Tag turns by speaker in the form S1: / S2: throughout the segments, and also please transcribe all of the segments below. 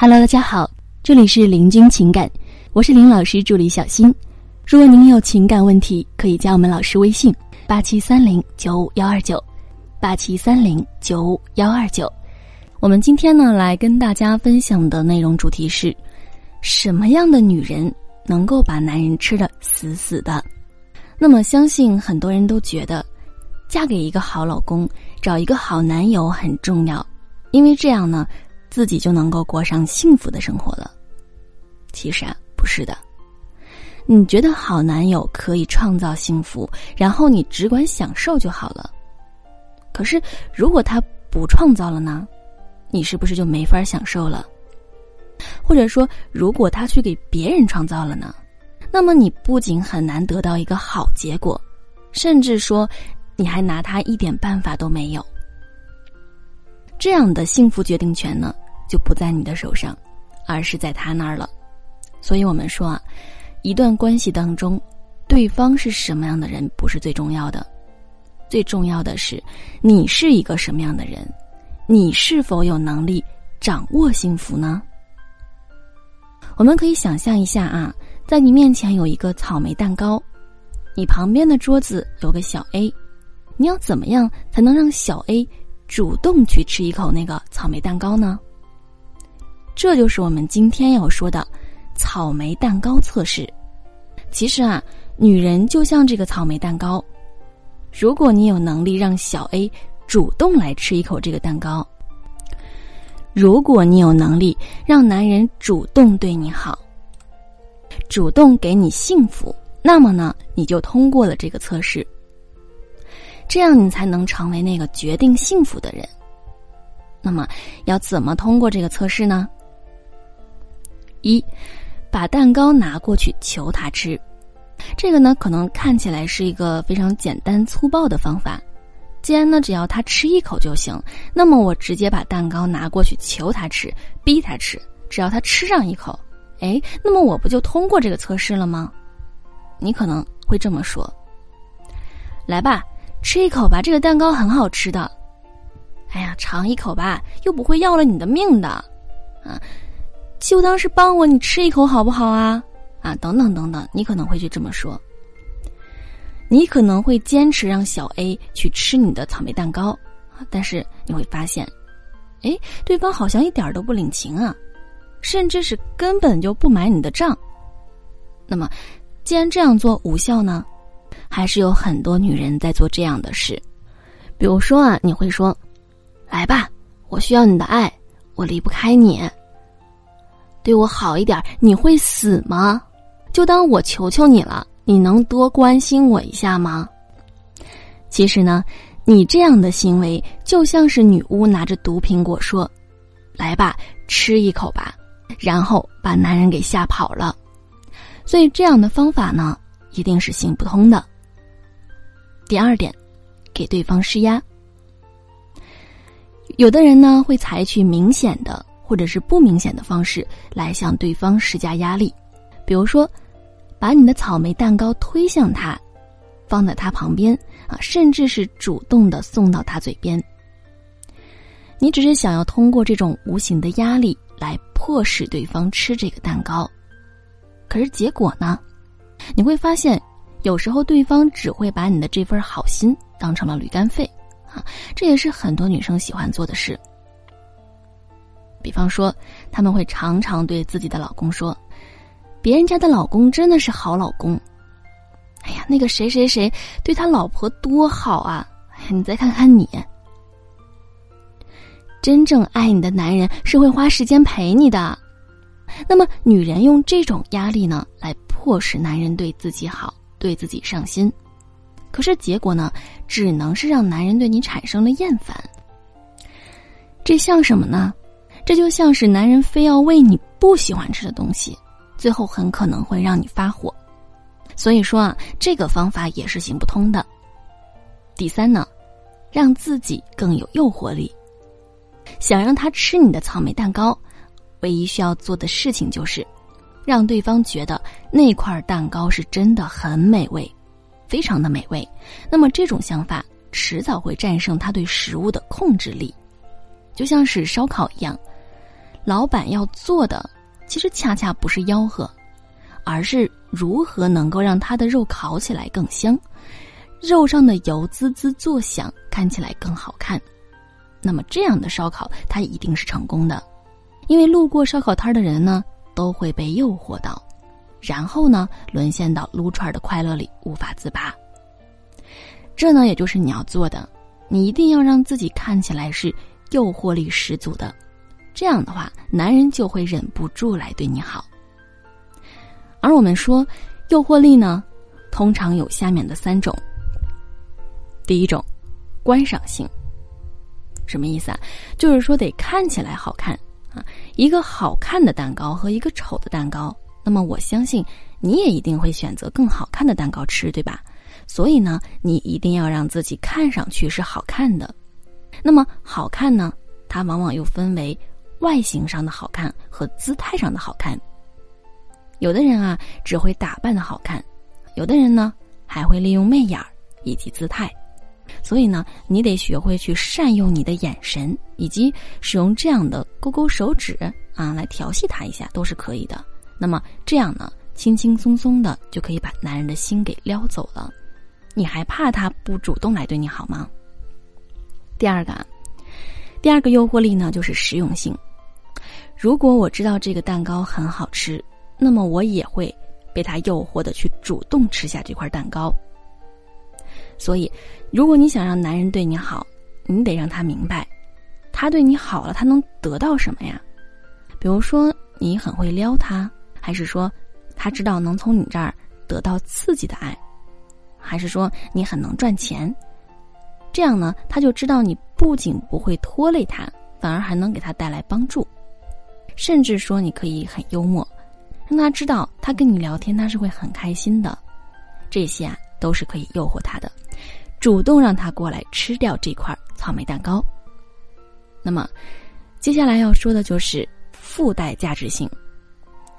S1: Hello，大家好，这里是林君情感，我是林老师助理小新。如果您有情感问题，可以加我们老师微信：八七三零九五幺二九，八七三零九五幺二九。我们今天呢，来跟大家分享的内容主题是：什么样的女人能够把男人吃的死死的？那么，相信很多人都觉得，嫁给一个好老公，找一个好男友很重要，因为这样呢。自己就能够过上幸福的生活了。其实啊，不是的。你觉得好男友可以创造幸福，然后你只管享受就好了。可是，如果他不创造了呢？你是不是就没法享受了？或者说，如果他去给别人创造了呢？那么你不仅很难得到一个好结果，甚至说，你还拿他一点办法都没有。这样的幸福决定权呢，就不在你的手上，而是在他那儿了。所以我们说啊，一段关系当中，对方是什么样的人不是最重要的，最重要的是你是一个什么样的人，你是否有能力掌握幸福呢？我们可以想象一下啊，在你面前有一个草莓蛋糕，你旁边的桌子有个小 A，你要怎么样才能让小 A？主动去吃一口那个草莓蛋糕呢？这就是我们今天要说的草莓蛋糕测试。其实啊，女人就像这个草莓蛋糕，如果你有能力让小 A 主动来吃一口这个蛋糕，如果你有能力让男人主动对你好，主动给你幸福，那么呢，你就通过了这个测试。这样你才能成为那个决定幸福的人。那么，要怎么通过这个测试呢？一，把蛋糕拿过去求他吃。这个呢，可能看起来是一个非常简单粗暴的方法。既然呢，只要他吃一口就行，那么我直接把蛋糕拿过去求他吃，逼他吃。只要他吃上一口，哎，那么我不就通过这个测试了吗？你可能会这么说。来吧。吃一口吧，这个蛋糕很好吃的。哎呀，尝一口吧，又不会要了你的命的，啊，就当是帮我你吃一口好不好啊？啊，等等等等，你可能会去这么说。你可能会坚持让小 A 去吃你的草莓蛋糕，但是你会发现，哎，对方好像一点都不领情啊，甚至是根本就不买你的账。那么，既然这样做无效呢？还是有很多女人在做这样的事，比如说啊，你会说：“来吧，我需要你的爱，我离不开你。对我好一点，你会死吗？就当我求求你了，你能多关心我一下吗？”其实呢，你这样的行为就像是女巫拿着毒苹果说：“来吧，吃一口吧。”然后把男人给吓跑了。所以这样的方法呢，一定是行不通的。第二点，给对方施压。有的人呢会采取明显的或者是不明显的方式来向对方施加压力，比如说，把你的草莓蛋糕推向他，放在他旁边啊，甚至是主动的送到他嘴边。你只是想要通过这种无形的压力来迫使对方吃这个蛋糕，可是结果呢，你会发现。有时候对方只会把你的这份好心当成了驴肝肺，啊，这也是很多女生喜欢做的事。比方说，他们会常常对自己的老公说：“别人家的老公真的是好老公，哎呀，那个谁谁谁对他老婆多好啊！你再看看你，真正爱你的男人是会花时间陪你的。”那么，女人用这种压力呢，来迫使男人对自己好。对自己上心，可是结果呢，只能是让男人对你产生了厌烦。这像什么呢？这就像是男人非要喂你不喜欢吃的东西，最后很可能会让你发火。所以说啊，这个方法也是行不通的。第三呢，让自己更有诱惑力。想让他吃你的草莓蛋糕，唯一需要做的事情就是。让对方觉得那块蛋糕是真的很美味，非常的美味。那么这种想法迟早会战胜他对食物的控制力，就像是烧烤一样。老板要做的，其实恰恰不是吆喝，而是如何能够让他的肉烤起来更香，肉上的油滋滋作响，看起来更好看。那么这样的烧烤，它一定是成功的，因为路过烧烤摊的人呢，都会被诱惑到，然后呢，沦陷到撸串的快乐里无法自拔。这呢，也就是你要做的，你一定要让自己看起来是诱惑力十足的，这样的话，男人就会忍不住来对你好。而我们说，诱惑力呢，通常有下面的三种。第一种，观赏性。什么意思啊？就是说得看起来好看啊，一个好看的蛋糕和一个丑的蛋糕，那么我相信你也一定会选择更好看的蛋糕吃，对吧？所以呢，你一定要让自己看上去是好看的。那么好看呢，它往往又分为外形上的好看和姿态上的好看。有的人啊，只会打扮的好看；有的人呢，还会利用媚眼儿以及姿态。所以呢，你得学会去善用你的眼神，以及使用这样的勾勾手指啊，来调戏他一下，都是可以的。那么这样呢，轻轻松松的就可以把男人的心给撩走了。你还怕他不主动来对你好吗？第二个，第二个诱惑力呢，就是实用性。如果我知道这个蛋糕很好吃，那么我也会被他诱惑的去主动吃下这块蛋糕。所以，如果你想让男人对你好，你得让他明白，他对你好了，他能得到什么呀？比如说，你很会撩他，还是说，他知道能从你这儿得到刺激的爱？还是说你很能赚钱，这样呢，他就知道你不仅不会拖累他，反而还能给他带来帮助，甚至说你可以很幽默，让他知道他跟你聊天他是会很开心的，这些啊都是可以诱惑他的，主动让他过来吃掉这块草莓蛋糕。那么，接下来要说的就是附带价值性，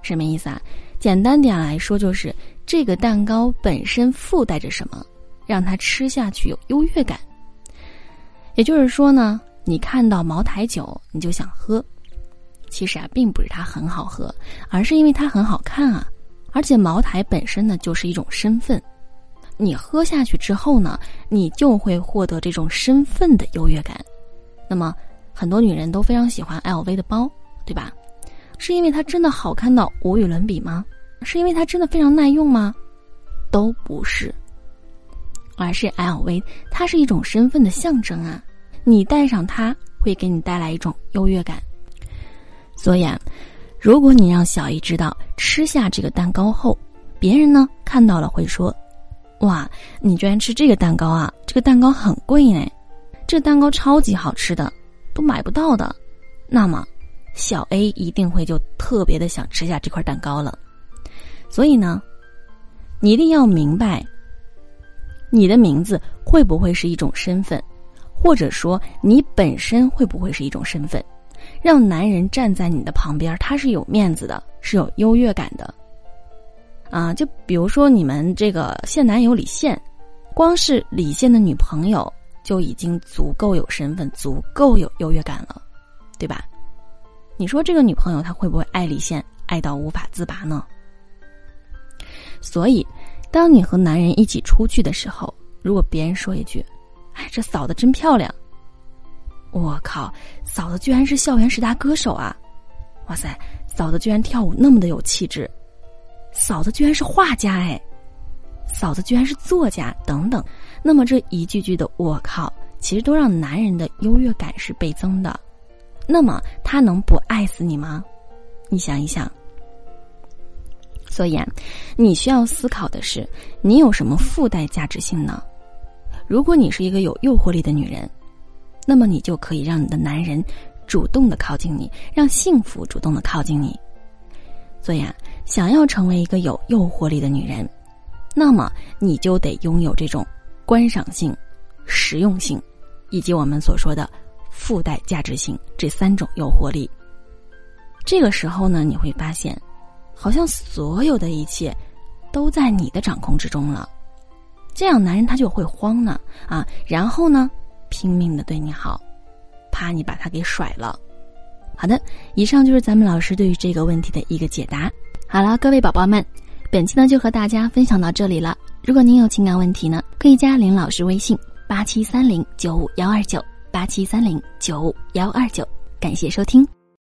S1: 什么意思啊？简单点来说就是。这个蛋糕本身附带着什么，让他吃下去有优越感。也就是说呢，你看到茅台酒你就想喝，其实啊，并不是它很好喝，而是因为它很好看啊。而且茅台本身呢，就是一种身份，你喝下去之后呢，你就会获得这种身份的优越感。那么，很多女人都非常喜欢 LV 的包，对吧？是因为它真的好看到无与伦比吗？是因为它真的非常耐用吗？都不是，而是 LV，它是一种身份的象征啊！你戴上它，会给你带来一种优越感。所以啊，如果你让小姨知道吃下这个蛋糕后，别人呢看到了会说：“哇，你居然吃这个蛋糕啊！这个蛋糕很贵呢，这蛋糕超级好吃的，都买不到的。”那么，小 A 一定会就特别的想吃下这块蛋糕了。所以呢，你一定要明白，你的名字会不会是一种身份，或者说你本身会不会是一种身份，让男人站在你的旁边，他是有面子的，是有优越感的。啊，就比如说你们这个现男友李现，光是李现的女朋友就已经足够有身份，足够有优越感了，对吧？你说这个女朋友她会不会爱李现爱到无法自拔呢？所以，当你和男人一起出去的时候，如果别人说一句：“哎，这嫂子真漂亮。”我靠，嫂子居然是校园十大歌手啊！哇塞，嫂子居然跳舞那么的有气质，嫂子居然是画家哎，嫂子居然是作家等等。那么这一句句的“我靠”，其实都让男人的优越感是倍增的。那么他能不爱死你吗？你想一想。所以，啊，你需要思考的是，你有什么附带价值性呢？如果你是一个有诱惑力的女人，那么你就可以让你的男人主动的靠近你，让幸福主动的靠近你。所以啊，想要成为一个有诱惑力的女人，那么你就得拥有这种观赏性、实用性，以及我们所说的附带价值性这三种诱惑力。这个时候呢，你会发现。好像所有的一切都在你的掌控之中了，这样男人他就会慌呢啊，然后呢拼命的对你好，怕你把他给甩了。好的，以上就是咱们老师对于这个问题的一个解答。好了，各位宝宝们，本期呢就和大家分享到这里了。如果您有情感问题呢，可以加林老师微信八七三零九五幺二九八七三零九五幺二九。感谢收听。